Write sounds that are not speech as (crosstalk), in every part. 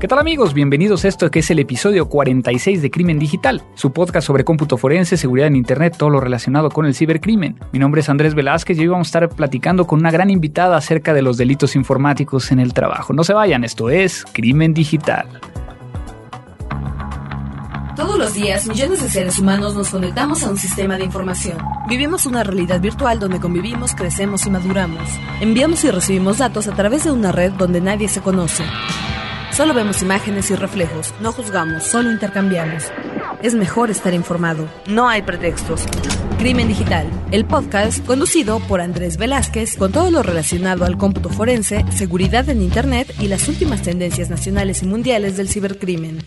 ¿Qué tal amigos? Bienvenidos a esto que es el episodio 46 de Crimen Digital, su podcast sobre cómputo forense, seguridad en Internet, todo lo relacionado con el cibercrimen. Mi nombre es Andrés Velázquez y hoy vamos a estar platicando con una gran invitada acerca de los delitos informáticos en el trabajo. No se vayan, esto es Crimen Digital. Todos los días, millones de seres humanos nos conectamos a un sistema de información. Vivimos una realidad virtual donde convivimos, crecemos y maduramos. Enviamos y recibimos datos a través de una red donde nadie se conoce. Solo vemos imágenes y reflejos, no juzgamos, solo intercambiamos. Es mejor estar informado, no hay pretextos. Crimen Digital, el podcast conducido por Andrés Velázquez con todo lo relacionado al cómputo forense, seguridad en Internet y las últimas tendencias nacionales y mundiales del cibercrimen.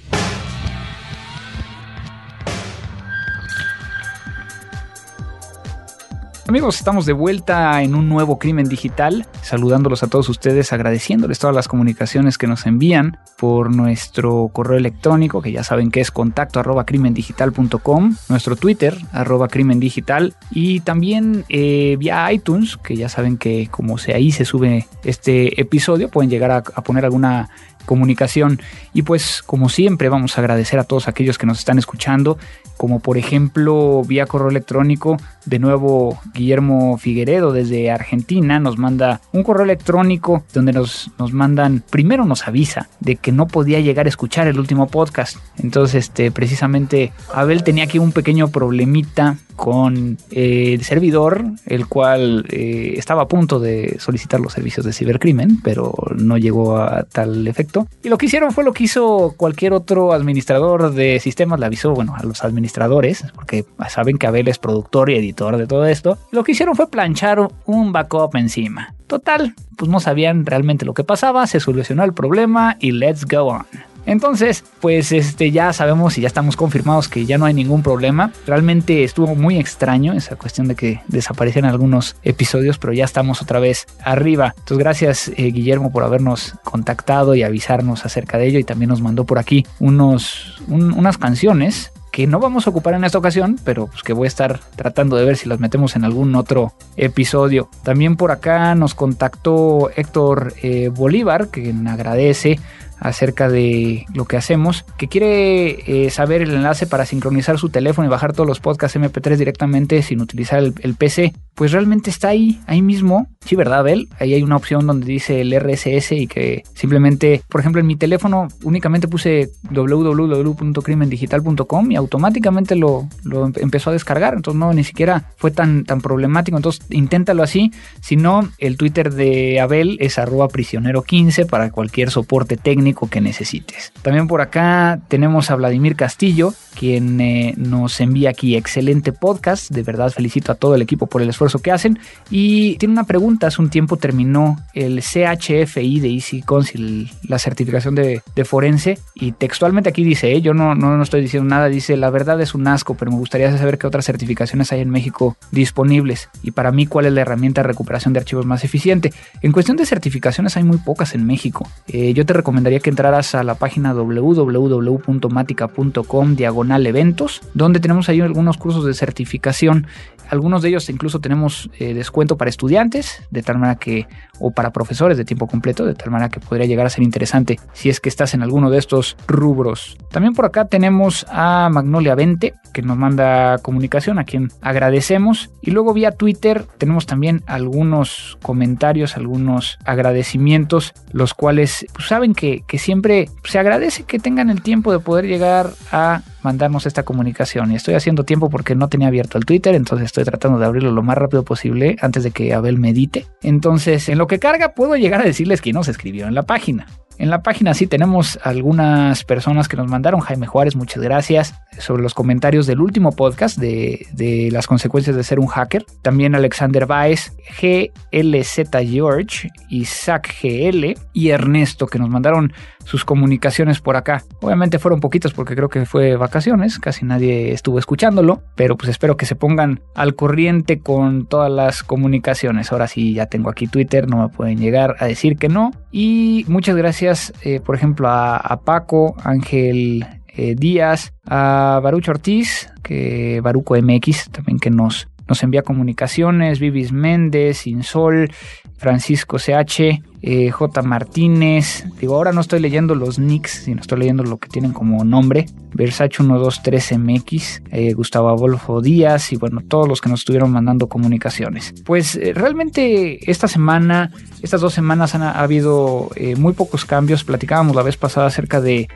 Amigos, estamos de vuelta en un nuevo crimen digital, saludándolos a todos ustedes, agradeciéndoles todas las comunicaciones que nos envían por nuestro correo electrónico, que ya saben que es contacto arroba crimendigital.com, nuestro Twitter arroba crimendigital y también eh, vía iTunes, que ya saben que como se ahí se sube este episodio, pueden llegar a poner alguna comunicación. Y pues como siempre vamos a agradecer a todos aquellos que nos están escuchando, como por ejemplo vía correo electrónico, de nuevo Guillermo Figueredo desde Argentina nos manda un correo electrónico donde nos, nos mandan, primero nos avisa de que no podía llegar a escuchar el último podcast. Entonces, este, precisamente Abel tenía aquí un pequeño problemita con eh, el servidor, el cual eh, estaba a punto de solicitar los servicios de cibercrimen, pero no llegó a tal efecto. Y lo que hicieron fue lo que hizo cualquier otro administrador de sistemas, le avisó, bueno, a los administradores, porque saben que Abel es productor y editor de todo esto. Lo que hicieron fue planchar un backup encima. Total, pues no sabían realmente lo que pasaba, se solucionó el problema y let's go on. Entonces, pues este ya sabemos y ya estamos confirmados que ya no hay ningún problema. Realmente estuvo muy extraño esa cuestión de que desaparecieran algunos episodios, pero ya estamos otra vez arriba. Entonces, gracias eh, Guillermo por habernos contactado y avisarnos acerca de ello y también nos mandó por aquí unos un, unas canciones que no vamos a ocupar en esta ocasión, pero pues que voy a estar tratando de ver si las metemos en algún otro episodio. También por acá nos contactó Héctor eh, Bolívar, que agradece acerca de lo que hacemos, que quiere eh, saber el enlace para sincronizar su teléfono y bajar todos los podcasts MP3 directamente sin utilizar el, PC, pues realmente está ahí, ahí mismo. Sí, ¿verdad, Abel? Ahí hay una opción donde dice el RSS y que simplemente, por ejemplo, en mi teléfono únicamente puse www.crimendigital.com y automáticamente lo, lo empezó a descargar. Entonces no, ni siquiera fue tan, tan problemático. Entonces inténtalo así. Si no, el Twitter de Abel es arroba prisionero15 para cualquier soporte técnico que necesites. También por acá tenemos a Vladimir Castillo, quien eh, nos envía aquí excelente podcast. De verdad felicito a todo el equipo por el esfuerzo que hacen. Y tiene una pregunta, hace un tiempo terminó el CHFI de Easy Council, la certificación de, forense. Y textualmente aquí dice, eh, yo no, no, no estoy diciendo nada, dice, la verdad es un asco, pero me gustaría saber qué otras certificaciones hay en México disponibles. Y para mí, ¿cuál es la herramienta de recuperación de archivos más eficiente? En cuestión de certificaciones hay muy pocas en México. Eh, yo te recomendaría que entraras a la página www.matica.com diagonal eventos, donde tenemos ahí algunos cursos de certificación. Algunos de ellos incluso tenemos eh, descuento para estudiantes, de tal manera que, o para profesores de tiempo completo, de tal manera que podría llegar a ser interesante si es que estás en alguno de estos rubros. También por acá tenemos a Magnolia 20, que nos manda comunicación, a quien agradecemos. Y luego vía Twitter tenemos también algunos comentarios, algunos agradecimientos, los cuales pues, saben que, que siempre se agradece que tengan el tiempo de poder llegar a mandarnos esta comunicación. Y estoy haciendo tiempo porque no tenía abierto el Twitter, entonces estoy tratando de abrirlo lo más rápido posible antes de que Abel medite. Entonces, en lo que carga, puedo llegar a decirles que no se escribió en la página. En la página sí tenemos algunas personas que nos mandaron. Jaime Juárez, muchas gracias. Sobre los comentarios del último podcast de, de las consecuencias de ser un hacker. También Alexander Baez, GLZ George, Isaac GL y Ernesto que nos mandaron sus comunicaciones por acá. Obviamente fueron poquitos porque creo que fue vacaciones, casi nadie estuvo escuchándolo, pero pues espero que se pongan al corriente con todas las comunicaciones. Ahora sí ya tengo aquí Twitter, no me pueden llegar a decir que no. Y muchas gracias, eh, por ejemplo, a, Paco, Ángel eh, Díaz, a Barucho Ortiz, que Baruco MX también que nos, nos envía comunicaciones, Vivis Méndez, Insol, Francisco CH, eh, J. Martínez, digo, ahora no estoy leyendo los nicks, sino estoy leyendo lo que tienen como nombre, Versace 123MX, eh, Gustavo Adolfo Díaz y bueno, todos los que nos estuvieron mandando comunicaciones. Pues eh, realmente esta semana, estas dos semanas han ha habido muy pocos cambios. Platicábamos la vez pasada acerca de,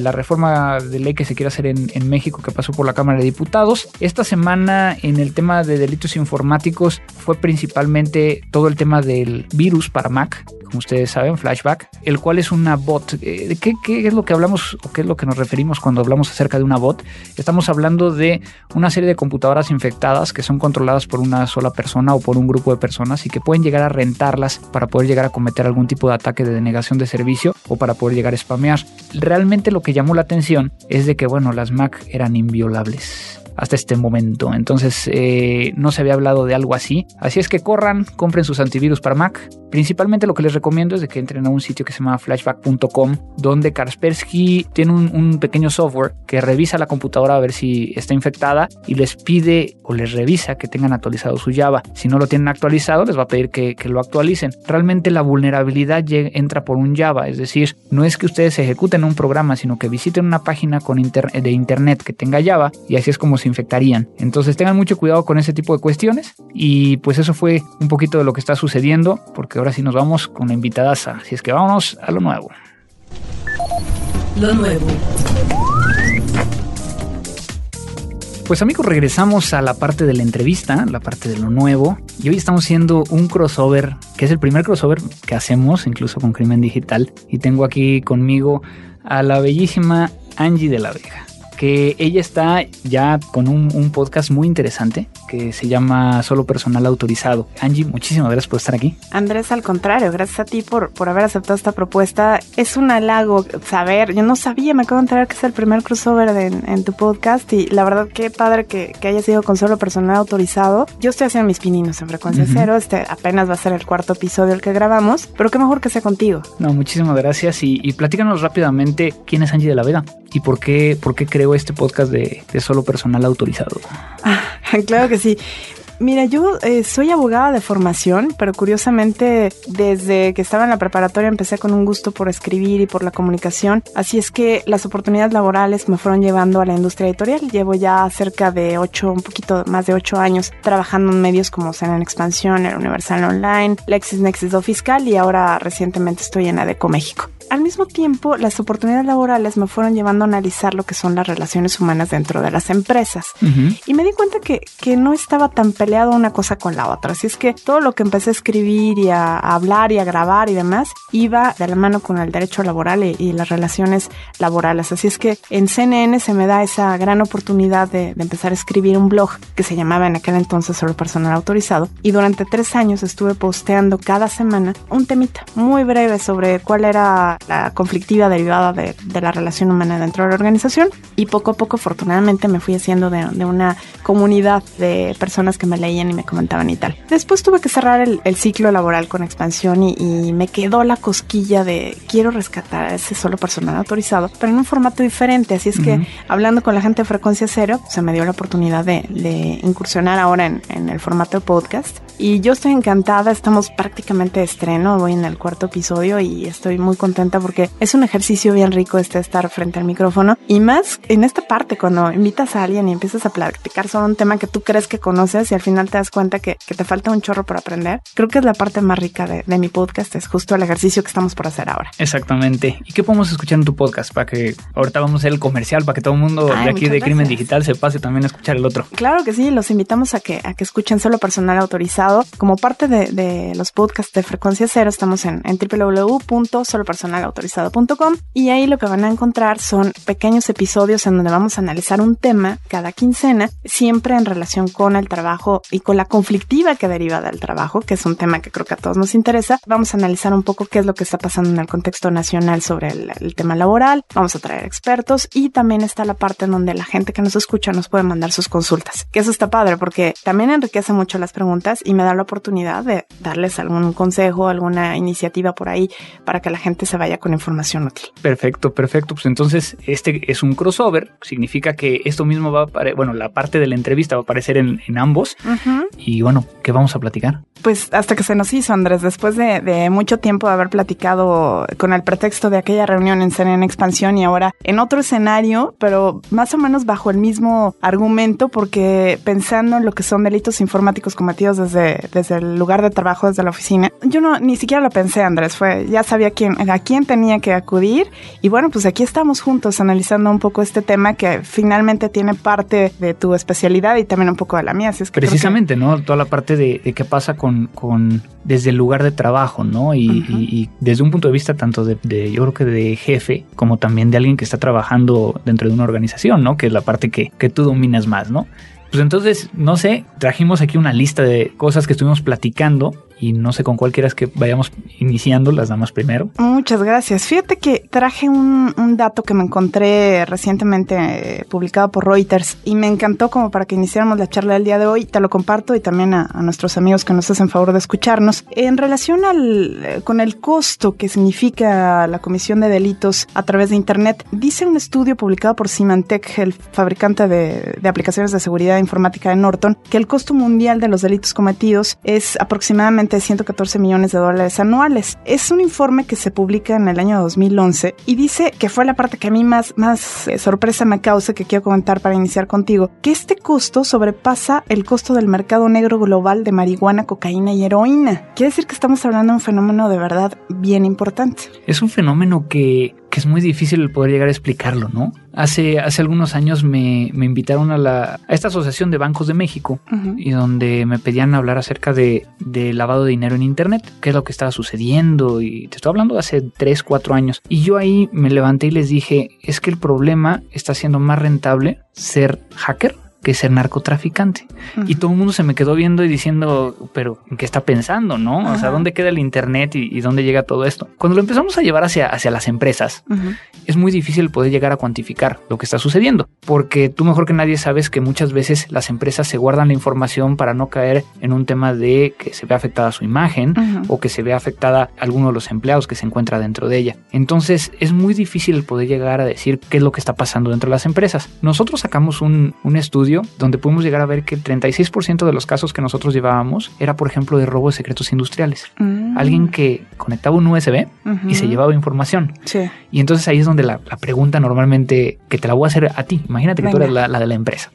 la reforma de ley que se quiere hacer en México que pasó por la Cámara de Diputados. Esta semana en el tema de delitos informáticos fue principalmente todo el tema del virus para Mac, como ustedes saben, Flashback, el cual es una bot. Eh, ¿Qué, ¿Qué, es lo que hablamos o qué es lo que nos referimos cuando hablamos acerca de una bot? Estamos hablando de una serie de computadoras infectadas que son controladas por una sola persona o por un grupo de personas y que pueden llegar a rentarlas para poder llegar a cometer algún tipo de ataque de denegación de servicio o para poder llegar a spamear. Realmente lo que llamó la atención es de que, bueno, las Mac eran inviolables hasta este momento. Entonces eh, no se había hablado de algo así. Así es que corran, compren sus antivirus para Mac. Principalmente lo que les recomiendo es de que entren a un sitio que se llama flashback.com, donde Kaspersky tiene un, pequeño software que revisa la computadora a ver si está infectada y les pide o les revisa que tengan actualizado su Java. Si no lo tienen actualizado, les va a pedir que, lo actualicen. Realmente la vulnerabilidad entra por un Java, es decir, no es que ustedes ejecuten un programa, sino que visiten una página con de internet que tenga Java y así es como infectarían. Entonces tengan mucho cuidado con ese tipo de cuestiones y pues eso fue un poquito de lo que está sucediendo porque ahora sí nos vamos con la invitada. Así es que vámonos a lo nuevo. Lo nuevo. Pues amigos, regresamos a la parte de la entrevista, la parte de lo nuevo. Y hoy estamos haciendo un crossover, que es el primer crossover que hacemos, incluso con Crimen Digital. Y tengo aquí conmigo a la bellísima Angie de la Vega que ella está ya con un, un, podcast muy interesante que se llama Solo Personal Autorizado. Angie, muchísimas gracias por estar aquí. Andrés, al contrario, gracias a ti por, por haber aceptado esta propuesta. Es un halago saber, yo no sabía, me acabo de enterar que es el primer crossover de, en, en, tu podcast y la verdad qué padre que, que haya sido con Solo Personal Autorizado. Yo estoy haciendo mis pininos en frecuencia uh -huh. cero, este apenas va a ser el cuarto episodio el que grabamos, pero qué mejor que sea contigo. No, muchísimas gracias y, y platícanos rápidamente quién es Angie de la Vega y por qué, por qué creo este podcast de, solo personal autorizado. Ah, (laughs) claro que sí. Mira, yo eh, soy abogada de formación, pero curiosamente desde que estaba en la preparatoria empecé con un gusto por escribir y por la comunicación. Así es que las oportunidades laborales me fueron llevando a la industria editorial. Llevo ya cerca de ocho, un poquito más de ocho años trabajando en medios como Cena en Expansión, el Universal Online, LexisNexis Do Fiscal y ahora recientemente estoy en ADECO México. Al mismo tiempo, las oportunidades laborales me fueron llevando a analizar lo que son las relaciones humanas dentro de las empresas. Uh -huh. Y me di cuenta que, que no estaba tan peleado una cosa con la otra. Así es que todo lo que empecé a escribir y a, a hablar y a grabar y demás iba de la mano con el derecho laboral y, y, las relaciones laborales. Así es que en CNN se me da esa gran oportunidad de, de empezar a escribir un blog que se llamaba en aquel entonces Solo Personal Autorizado. Y durante tres años estuve posteando cada semana un temita muy breve sobre cuál era la conflictiva derivada de, de, la relación humana dentro de la organización y poco a poco afortunadamente me fui haciendo de, de una comunidad de personas que me leían y me comentaban y tal. Después tuve que cerrar el, el ciclo laboral con expansión y, y, me quedó la cosquilla de quiero rescatar a ese solo personal autorizado, pero en un formato diferente. Así es uh -huh. que hablando con la gente de frecuencia cero, se me dio la oportunidad de, de incursionar ahora en, en el formato de podcast y yo estoy encantada, estamos prácticamente de estreno, voy en el cuarto episodio y estoy muy contenta porque es un ejercicio bien rico este estar frente al micrófono y más en esta parte cuando invitas a alguien y empiezas a platicar sobre un tema que tú crees que conoces y al final te das cuenta que, que te falta un chorro por aprender. Creo que es la parte más rica de, de, mi podcast, es justo el ejercicio que estamos por hacer ahora. Exactamente. ¿Y qué podemos escuchar en tu podcast? Para que ahorita vamos a hacer el comercial, para que todo el mundo Ay, de aquí de gracias. Crimen Digital se pase también a escuchar el otro. Claro que sí, los invitamos a que, a que escuchen solo personal autorizado como parte de, de, los podcasts de Frecuencia Cero, estamos en, en www.solopersonalautorizado.com y ahí lo que van a encontrar son pequeños episodios en donde vamos a analizar un tema cada quincena, siempre en relación con el trabajo y con la conflictiva que deriva del trabajo, que es un tema que creo que a todos nos interesa. Vamos a analizar un poco qué es lo que está pasando en el contexto nacional sobre el, el tema laboral, vamos a traer expertos y también está la parte en donde la gente que nos escucha nos puede mandar sus consultas, que eso está padre porque también enriquece mucho las preguntas y y me da la oportunidad de darles algún consejo, alguna iniciativa por ahí para que la gente se vaya con información útil. Perfecto, perfecto. Pues entonces este es un crossover, significa que esto mismo va a aparecer, bueno, la parte de la entrevista va a aparecer en, ambos. Y bueno, ¿qué vamos a platicar? Pues hasta que se nos hizo, Andrés, después de, mucho tiempo de haber platicado con el pretexto de aquella reunión en en Expansión y ahora en otro escenario, pero más o menos bajo el mismo argumento, porque pensando en lo que son delitos informáticos cometidos desde, desde el lugar de trabajo, desde la oficina, yo no ni siquiera lo pensé, Andrés, fue, ya sabía quién, a quién tenía que acudir y bueno, pues aquí estamos juntos analizando un poco este tema que finalmente tiene parte de tu especialidad y también un poco de la mía. es que Precisamente, ¿no? Toda la parte de, qué pasa con, con, desde el lugar de trabajo, ¿no? Y, desde un punto de vista tanto de, de, yo creo que de jefe, como también de alguien que está trabajando dentro de una organización, ¿no? Que es la parte que, que tú dominas más, ¿no? Pues entonces, no sé, trajimos aquí una lista de cosas que estuvimos platicando y no sé con cuál quieras que vayamos iniciando las damas primero. Muchas gracias. Fíjate que traje un, dato que me encontré recientemente eh, publicado por Reuters y me encantó como para que iniciáramos la charla del día de hoy. Te lo comparto y también a, nuestros amigos que nos hacen favor de escucharnos. En relación al, eh, con el costo que significa la comisión de delitos a través de Internet, dice un estudio publicado por Symantec, el fabricante de, de aplicaciones de seguridad informática de Norton, que el costo mundial de los delitos cometidos es aproximadamente de 114 millones de dólares anuales. Es un informe que se publica en el año 2011 y dice que fue la parte que a mí más, más eh, sorpresa me causa que quiero comentar para iniciar contigo, que este costo sobrepasa el costo del mercado negro global de marihuana, cocaína y heroína. Quiere decir que estamos hablando de un fenómeno de verdad bien importante. Es un fenómeno que que es muy difícil poder llegar a explicarlo, ¿no? Hace, hace algunos años me, invitaron a, la, a esta Asociación de Bancos de México y donde me pedían hablar acerca de, de, lavado de dinero en Internet, qué es lo que estaba sucediendo y te estoy hablando de hace 3, 4 años. Y yo ahí me levanté y les dije, es que el problema está siendo más rentable ser hacker que ser narcotraficante. Y todo el mundo se me quedó viendo y diciendo, pero ¿en qué está pensando? ¿No? O sea, ¿dónde queda el Internet y, dónde llega todo esto? Cuando lo empezamos a llevar hacia, hacia las empresas, es muy difícil poder llegar a cuantificar lo que está sucediendo, porque tú mejor que nadie sabes que muchas veces las empresas se guardan la información para no caer en un tema de que se vea afectada su imagen o que se vea afectada alguno de los empleados que se encuentra dentro de ella. Entonces es muy difícil poder llegar a decir qué es lo que está pasando dentro de las empresas. Nosotros sacamos un, un estudio donde pudimos llegar a ver que el 36% de los casos que nosotros llevábamos era, por ejemplo, de robo de secretos industriales. Mm. Alguien que conectaba un USB y se llevaba información. Y entonces ahí es donde la, pregunta normalmente que te la voy a hacer a ti, imagínate que tú eres la, de la empresa.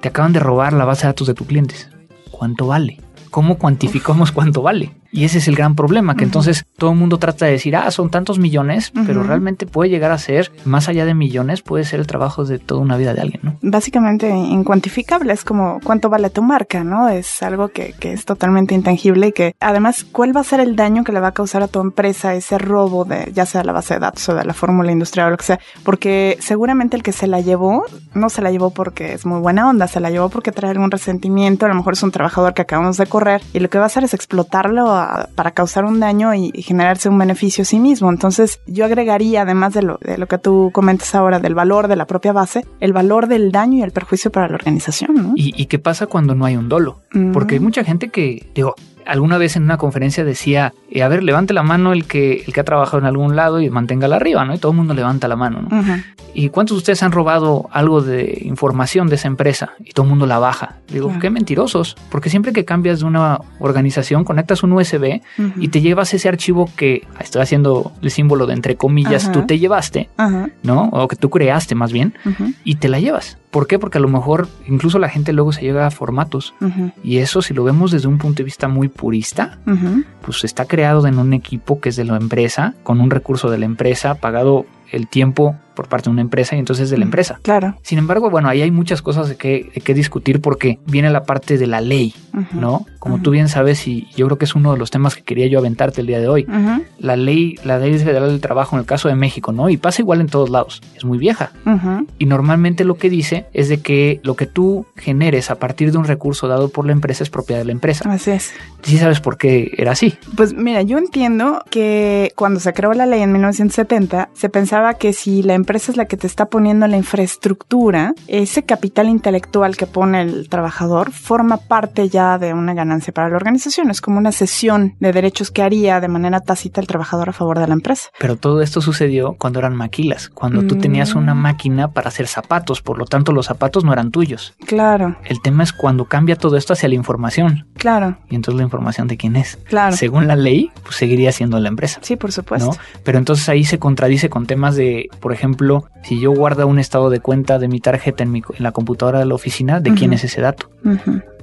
Te acaban de robar la base de datos de tus clientes. ¿Cuánto vale? ¿Cómo cuantificamos cuánto vale? Y ese es el gran problema, que entonces todo el mundo trata de decir, ah, son tantos millones, pero realmente puede llegar a ser, más allá de millones, puede ser el trabajo de toda una vida de alguien, ¿no? Básicamente incuantificable, es como cuánto vale tu marca, ¿no? Es algo que, que es totalmente intangible y que además, ¿cuál va a ser el daño que le va a causar a tu empresa ese robo de ya sea la base de datos o de la fórmula industrial o lo que sea? Porque seguramente el que se la llevó, no se la llevó porque es muy buena onda, se la llevó porque trae algún resentimiento, a lo mejor es un trabajador que acabamos de correr y lo que va a hacer es explotarlo a para causar un daño y, generarse un beneficio a sí mismo. Entonces yo agregaría, además de lo, de lo que tú comentas ahora, del valor de la propia base, el valor del daño y el perjuicio para la organización. ¿Y, qué pasa cuando no hay un dolo? Porque hay mm. mucha gente que, digo, alguna vez en una conferencia decía, eh, a ver, levante la mano el que, el que ha trabajado en algún lado y manténgala arriba, ¿no? Y todo el mundo levanta la mano, ¿no? ¿Y cuántos de ustedes han robado algo de información de esa empresa y todo el mundo la baja? Digo, qué mentirosos, porque siempre que cambias de una organización, conectas un USB y te llevas ese archivo que, estoy haciendo el símbolo de entre comillas, tú te llevaste, ¿no? O que tú creaste más bien, y te la llevas. ¿Por qué? Porque a lo mejor incluso la gente luego se llega a formatos. Y eso, si lo vemos desde un punto de vista muy purista, pues está creado en un equipo que es de la empresa, con un recurso de la empresa, pagado el tiempo por parte de una empresa y entonces de la empresa. Claro. Sin embargo, bueno, ahí hay muchas cosas de que, que discutir porque viene la parte de la ley, ¿no? Como tú bien sabes, y yo creo que es uno de los temas que quería yo aventarte el día de hoy. La ley, la ley federal del trabajo en el caso de México, ¿no? Y pasa igual en todos lados. Es muy vieja. Y normalmente lo que dice es de que lo que tú generes a partir de un recurso dado por la empresa es propiedad de la empresa. Así es. ¿Sí sabes por qué era así? Pues mira, yo entiendo que cuando se creó la ley en 1970, se pensaba que si la empresa es la que te está poniendo la infraestructura, ese capital intelectual que pone el trabajador forma parte ya de una ganancia para la organización. Es como una cesión de derechos que haría de manera tácita el trabajador a favor de la empresa. Pero todo esto sucedió cuando eran maquilas, cuando tú tenías una mm. máquina para hacer zapatos, por lo tanto los zapatos no eran tuyos. Claro. El tema es cuando cambia todo esto hacia la información. Claro. Y entonces la información de quién es. Claro. Según la ley, pues seguiría siendo la empresa. Sí, por supuesto. Pero entonces ahí se contradice con temas de, por ejemplo, si yo guardo un estado de cuenta de mi tarjeta en, mi, en la computadora de la oficina, ¿de quién es ese dato?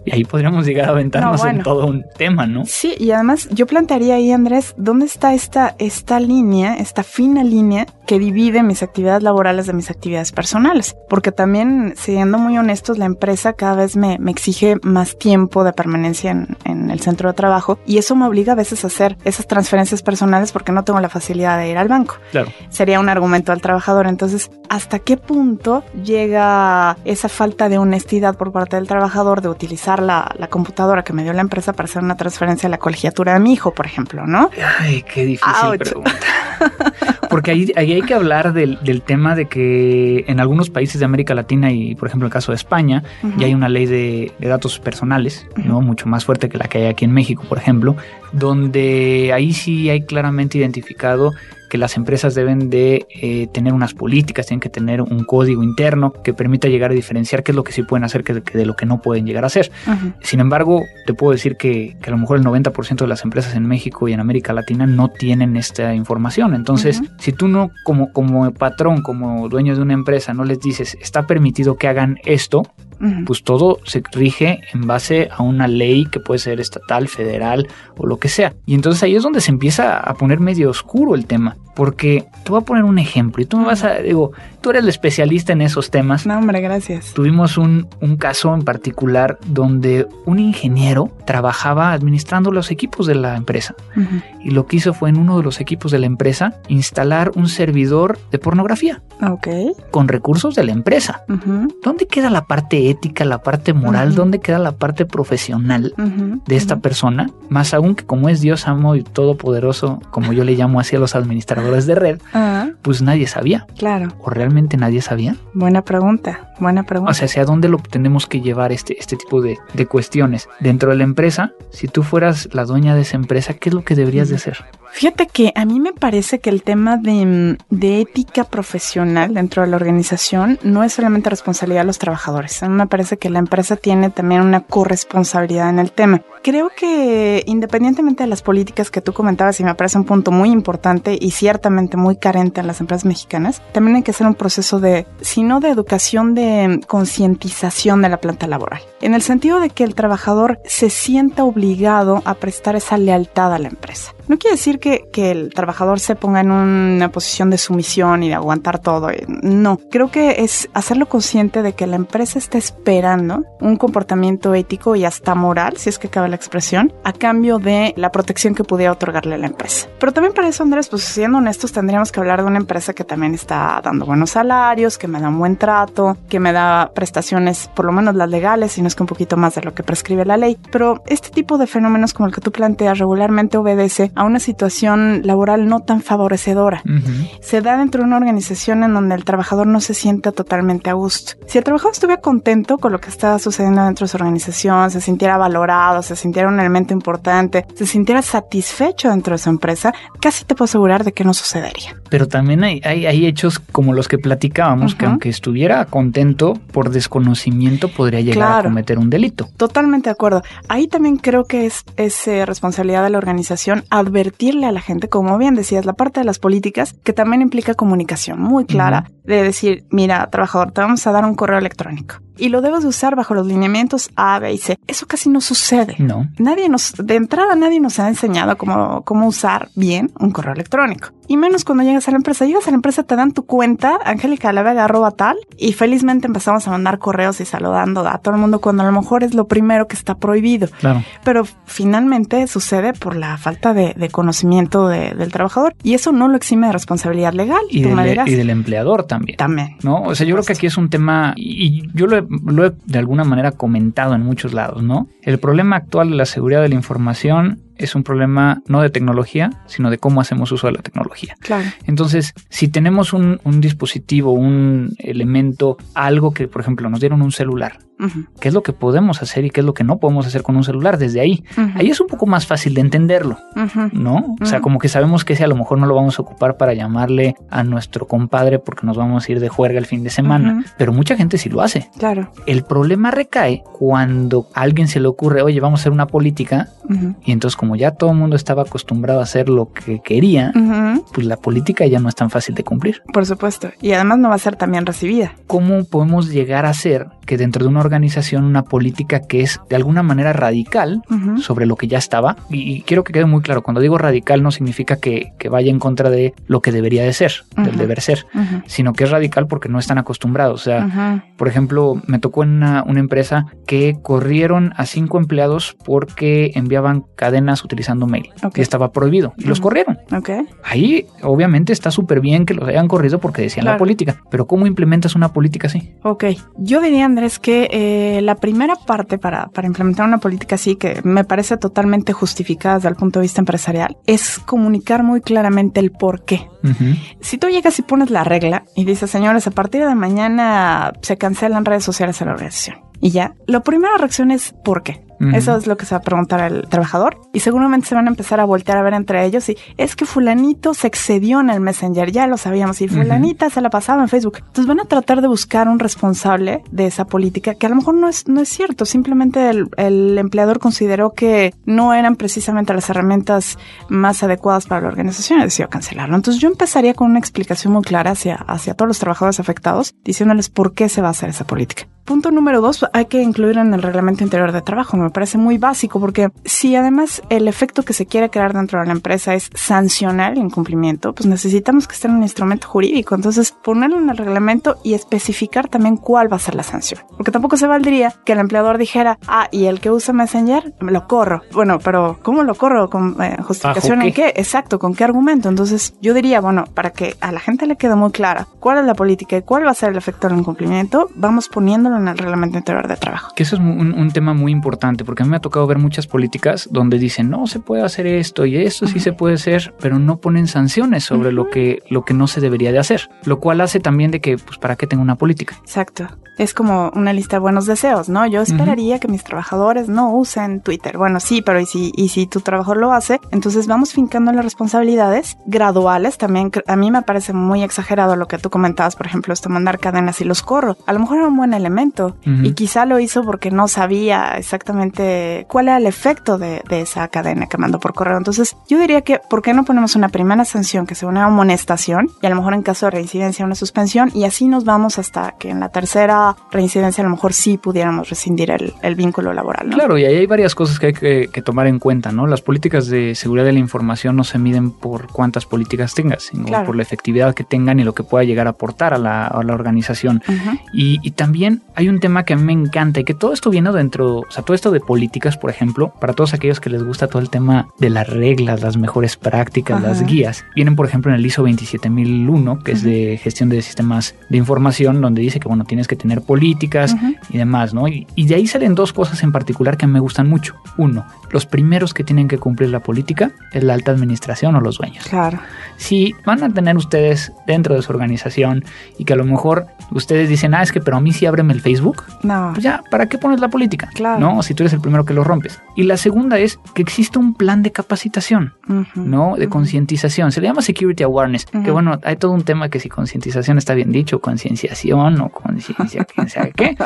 Y ahí podríamos llegar a aventarnos en todo un tema, ¿no? Sí, y además yo plantearía ahí, Andrés, ¿dónde está esta, esta línea, esta fina línea que divide mis actividades laborales de mis actividades personales? Porque también, siendo muy honestos, la empresa cada vez me, me exige más tiempo de permanencia en, en, el centro de trabajo y eso me obliga a veces a hacer esas transferencias personales porque no tengo la facilidad de ir al banco. Claro. Sería un argumento al trabajador. Entonces, ¿hasta qué punto llega esa falta de honestidad por parte del trabajador de utilizar la, computadora que me dio la empresa para hacer una transferencia a la colegiatura de mi hijo, por ejemplo, ¿no? Ay, qué difícil pregunta. Porque ahí, hay que hablar del, tema de que en algunos países de América Latina y, por ejemplo, el caso de España, ya hay una ley de, datos personales, ¿no? Mucho más fuerte que la que hay aquí en México, por ejemplo, donde ahí sí hay claramente identificado que las empresas deben de eh, tener unas políticas, tienen que tener un código interno que permita llegar a diferenciar qué es lo que sí pueden hacer que de, lo que no pueden llegar a hacer. Sin embargo, te puedo decir que, a lo mejor el 90% de las empresas en México y en América Latina no tienen esta información. Entonces, si tú no como, como patrón, como dueño de una empresa, no les dices, está permitido que hagan esto, pues todo se rige en base a una ley que puede ser estatal, federal o lo que sea. Y entonces ahí es donde se empieza a poner medio oscuro el tema. Porque te voy a poner un ejemplo y tú me vas a, digo, tú eres el especialista en esos temas. No, hombre, gracias. Tuvimos un, un caso en particular donde un ingeniero trabajaba administrando los equipos de la empresa. Y lo que hizo fue en uno de los equipos de la empresa instalar un servidor de pornografía. Ok. Con recursos de la empresa. ¿Dónde queda la parte ética, la parte moral? ¿Dónde queda la parte profesional de esta persona? Más aún que como es Dios amo y todopoderoso, como yo le llamo así a los administradores de red, pues nadie sabía. Claro. ¿O realmente nadie sabía? Buena pregunta, buena pregunta. O sea, ¿hacia dónde lo tenemos que llevar este, este tipo de, de cuestiones? Dentro de la empresa, si tú fueras la dueña de esa empresa, ¿qué es lo que deberías de hacer? Fíjate que a mí me parece que el tema de, de, ética profesional dentro de la organización no es solamente responsabilidad de los trabajadores. A mí me parece que la empresa tiene también una corresponsabilidad en el tema. Creo que independientemente de las políticas que tú comentabas, y me parece un punto muy importante y ciertamente muy carente en las empresas mexicanas, también hay que hacer un proceso de, si no de educación, de concientización de la planta laboral. En el sentido de que el trabajador se sienta obligado a prestar esa lealtad a la empresa. No quiere decir que, que, el trabajador se ponga en una posición de sumisión y de aguantar todo. No, creo que es hacerlo consciente de que la empresa está esperando un comportamiento ético y hasta moral, si es que cabe la expresión, a cambio de la protección que pudiera otorgarle la empresa. Pero también para eso, Andrés, pues siendo honestos, tendríamos que hablar de una empresa que también está dando buenos salarios, que me da un buen trato, que me da prestaciones, por lo menos las legales, y no es que un poquito más de lo que prescribe la ley. Pero este tipo de fenómenos como el que tú planteas regularmente obedece a una situación laboral no tan favorecedora. Se da dentro de una organización en donde el trabajador no se sienta totalmente a gusto. Si el trabajador estuviera contento con lo que está sucediendo dentro de su organización, se sintiera valorado, se sintiera un elemento importante, se sintiera satisfecho dentro de su empresa, casi te puedo asegurar de que no sucedería. Pero también hay, hay, hechos como los que platicábamos, que aunque estuviera contento, por desconocimiento podría llegar a cometer un delito. Totalmente de acuerdo. Ahí también creo que es, es eh, responsabilidad de la organización advertirle a la gente, como bien decías, la parte de las políticas, que también implica comunicación muy clara, de decir, mira, trabajador, te vamos a dar un correo electrónico y lo debes usar bajo los lineamientos A, B y C. Eso casi no sucede. No. Nadie nos, de entrada nadie nos ha enseñado cómo, cómo usar bien un correo electrónico. Y menos cuando llegas a la empresa. Llegas a la empresa, te dan tu cuenta, Angélica la Vega arroba tal, y felizmente empezamos a mandar correos y saludando a todo el mundo cuando a lo mejor es lo primero que está prohibido. Claro. Pero finalmente sucede por la falta de, conocimiento del trabajador. Y eso no lo exime de responsabilidad legal. Y, del, y del empleador también. También. ¿No? O sea, yo creo que aquí es un tema, y yo lo lo he de alguna manera comentado en muchos lados, ¿no? El problema actual de la seguridad de la información es un problema no de tecnología, sino de cómo hacemos uso de la tecnología. Claro. Entonces, si tenemos un, un dispositivo, un elemento, algo que, por ejemplo, nos dieron un celular, ¿qué es lo que podemos hacer y qué es lo que no podemos hacer con un celular desde ahí? Ahí es un poco más fácil de entenderlo. ¿no? O sea, como que sabemos que ese a lo mejor no lo vamos a ocupar para llamarle a nuestro compadre porque nos vamos a ir de juerga el fin de semana, pero mucha gente sí lo hace. Claro. El problema recae cuando a alguien se le ocurre, oye, vamos a hacer una política y entonces como ya todo el mundo estaba acostumbrado a hacer lo que quería, pues la política ya no es tan fácil de cumplir. Por supuesto. Y además no va a ser tan bien recibida. ¿Cómo podemos llegar a hacer que dentro de una organización una política que es de alguna manera radical sobre lo que ya estaba? Y, y quiero que quede muy claro, cuando digo radical no significa que, que vaya en contra de lo que debería de ser, del deber ser, sino que es radical porque no están acostumbrados. O sea, por ejemplo, me tocó en una, una empresa que corrieron a cinco empleados porque enviaban utilizando mail. Ok. Y estaba prohibido. Y los corrieron. Ahí obviamente está súper bien que los hayan corrido porque decían la política. Pero ¿cómo implementas una política así? Ok, yo diría Andrés que eh, la primera parte para, para implementar una política así, que me parece totalmente justificada desde el punto de vista empresarial, es comunicar muy claramente el por qué. Si tú llegas y pones la regla y dices, señores, a partir de mañana se cancelan redes sociales en la organización. Y ya, la primera reacción es ¿por qué? Eso es lo que se va a preguntar al trabajador y seguramente se van a empezar a voltear a ver entre ellos y es que fulanito se excedió en el Messenger, ya lo sabíamos, y fulanita se la pasaba en Facebook. Entonces van a tratar de buscar un responsable de esa política que a lo mejor no es, no es cierto, simplemente el, el empleador consideró que no eran precisamente las herramientas más adecuadas para la organización y decidió cancelarlo. Entonces yo empezaría con una explicación muy clara hacia, hacia todos los trabajadores afectados, diciéndoles por qué se va a hacer esa política. Punto número dos, hay que incluir en el reglamento interior de trabajo. Me parece muy básico porque si además el efecto que se quiere crear dentro de la empresa es sancionar el incumplimiento, pues necesitamos que esté en un instrumento jurídico. Entonces, ponerlo en el reglamento y especificar también cuál va a ser la sanción. Porque tampoco se valdría que el empleador dijera, ah, y el que usa Messenger, lo corro. Bueno, pero ¿cómo lo corro? ¿Con eh, justificación ¿Bajo en qué? Exacto, ¿con qué argumento? Entonces, yo diría, bueno, para que a la gente le quede muy clara cuál es la política y cuál va a ser el efecto del incumplimiento, vamos poniéndolo en el reglamento interior de trabajo. Que eso es un, un tema muy importante, porque a mí me ha tocado ver muchas políticas donde dicen, no se puede hacer esto y esto sí Ujú. se puede hacer, pero no ponen sanciones sobre lo, Ujú. que, lo que no se debería de hacer. Lo cual hace también de que, pues, ¿para qué tengo una política? Exacto. Es como una lista de buenos deseos, ¿no? Yo esperaría que mis trabajadores no usen Twitter. Bueno, sí, pero ¿y si, y si tu trabajador lo hace? Entonces vamos fincando las responsabilidades graduales. También a mí me parece muy exagerado lo que tú comentabas, por ejemplo, esto mandar cadenas y los corro. A lo mejor era un buen elemento Y quizá lo hizo porque no sabía exactamente cuál era el efecto de, de esa cadena que mandó por correo. Entonces yo diría que, ¿por qué no ponemos una primera sanción que sea una amonestación y a lo mejor en caso de reincidencia una suspensión y así nos vamos hasta que en la tercera reincidencia a lo mejor sí pudiéramos rescindir el, el vínculo laboral, ¿no? Claro, y ahí hay varias cosas que hay que, que tomar en cuenta, ¿no? Las políticas de seguridad de la información no se miden por cuántas políticas tengas, sino Claro. por la efectividad que tengan y lo que pueda llegar a aportar a la, a la organización. Y también hay un tema que a mí me encanta y que todo esto viene dentro, o sea, todo esto de políticas, por ejemplo, para todos aquellos que les gusta todo el tema de las reglas, las mejores prácticas, Ajá. las guías, vienen, por ejemplo, en el ISO 27001, que es de gestión de sistemas de información, donde dice que, bueno, tienes que tener políticas y demás, ¿no? Y, y de ahí salen dos cosas en particular que me gustan mucho. Uno, los primeros que tienen que cumplir la política es la alta administración o los dueños Claro. si van a tener ustedes dentro de su organización y que a lo mejor ustedes dicen, ah, es que pero a mí sí ábreme el Facebook, No. pues ya, ¿para qué pones la política? Claro. ¿No? Si tú eres el primero que lo rompes. Y la segunda es que existe un plan de capacitación. ¿no? De concientización. Se le llama security awareness, que bueno, hay todo un tema que si concientización está bien dicho, concienciación o conciencia, quién sabe qué.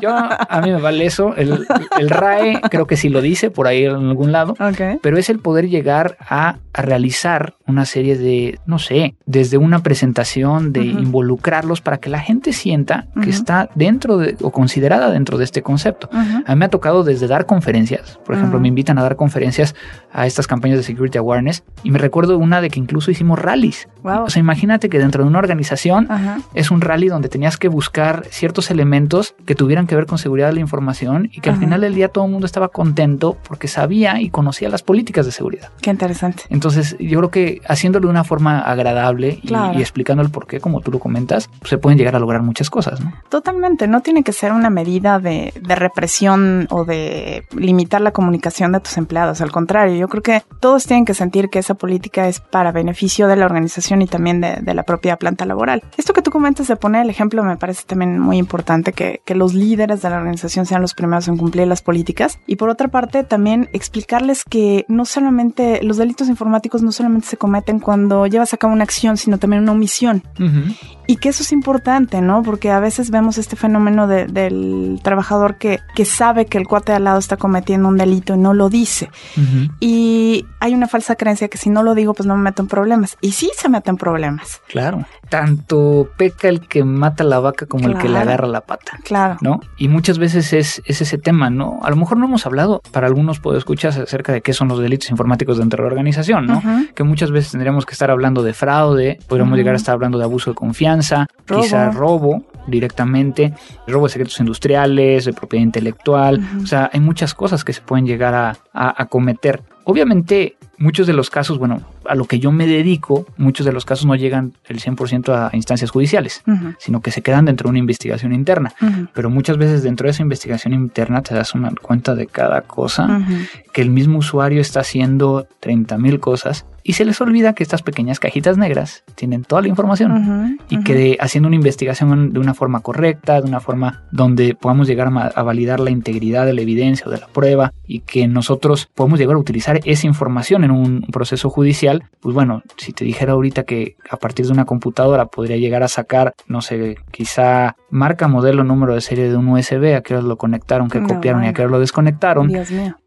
Yo, a mí me vale eso. El, el RAE creo que sí lo dice por ahí en algún lado Ok. pero es el poder llegar a, a realizar una serie de, no sé, desde una presentación, de involucrarlos para que la gente sienta que está dentro de, o considerada dentro de este concepto. A mí me ha tocado desde dar conferencias, por ejemplo, Ujú. me invitan a dar conferencias a estas campañas de Security Awareness y me recuerdo una de que incluso hicimos rallies. Wow. O sea, imagínate que dentro de una organización Ajá. es un rally donde tenías que buscar ciertos elementos que tuvieran que ver con seguridad de la información y que al final del día todo el mundo estaba contento porque sabía y conocía las políticas de seguridad. Qué interesante. Entonces, yo creo que haciéndolo de una forma agradable y, y, explicando el por qué, como tú lo comentas, se pueden llegar a lograr muchas cosas, ¿no? Totalmente. No tiene que ser una medida de, de represión o de limitar la comunicación de tus empleados. Al contrario, yo creo que todos tienen que sentir que esa política es para beneficio de la organización y también de, la propia planta laboral. Esto que tú comentas de poner el ejemplo me parece también muy importante que, que los líderes de la organización sean los primeros en cumplir las políticas. Y por otra parte, también explicarles que no solamente los delitos informáticos no solamente se cometen cuando llevas a cabo una acción, sino también una omisión. Uh -huh. Y que eso es importante, ¿no? Porque a veces vemos este fenómeno de, del trabajador que, que sabe que el cuate de al lado está cometiendo un delito y no lo dice. Uh -huh. Y hay una falsa creencia que si no lo digo, pues no me meto en problemas. Y sí se meten problemas. Claro. Tanto peca el que mata la vaca como claro. el que le agarra la pata. Claro. ¿No? Y muchas veces es, es ese tema, ¿no? A lo mejor no hemos hablado para algunos puedo escuchar acerca de qué son los delitos informáticos dentro de la organización, ¿no? Uh -huh. Que muchas veces tendríamos que estar hablando de fraude, podríamos uh -huh. llegar a estar hablando de abuso de confianza, robo. quizá robo directamente, robo de secretos industriales, de propiedad intelectual, uh -huh. o sea, hay muchas cosas que se pueden llegar a, a, a cometer. Obviamente, muchos de los casos, bueno, a lo que yo me dedico, muchos de los casos no llegan el 100% a instancias judiciales, uh -huh. sino que se quedan dentro de una investigación interna. Uh -huh. Pero muchas veces dentro de esa investigación interna te das una cuenta de cada cosa, uh -huh. que el mismo usuario está haciendo 30 mil cosas y se les olvida que estas pequeñas cajitas negras tienen toda la información y que de, haciendo una investigación de una forma correcta, de una forma donde podamos llegar a, a validar la integridad de la evidencia o de la prueba y que nosotros podemos llegar a utilizar esa información en un proceso judicial, pues bueno, si te dijera ahorita que a partir de una computadora podría llegar a sacar, no sé, quizá marca, modelo, número de serie de un USB, a qué hora lo conectaron, qué no, copiaron bueno. y a qué hora lo desconectaron,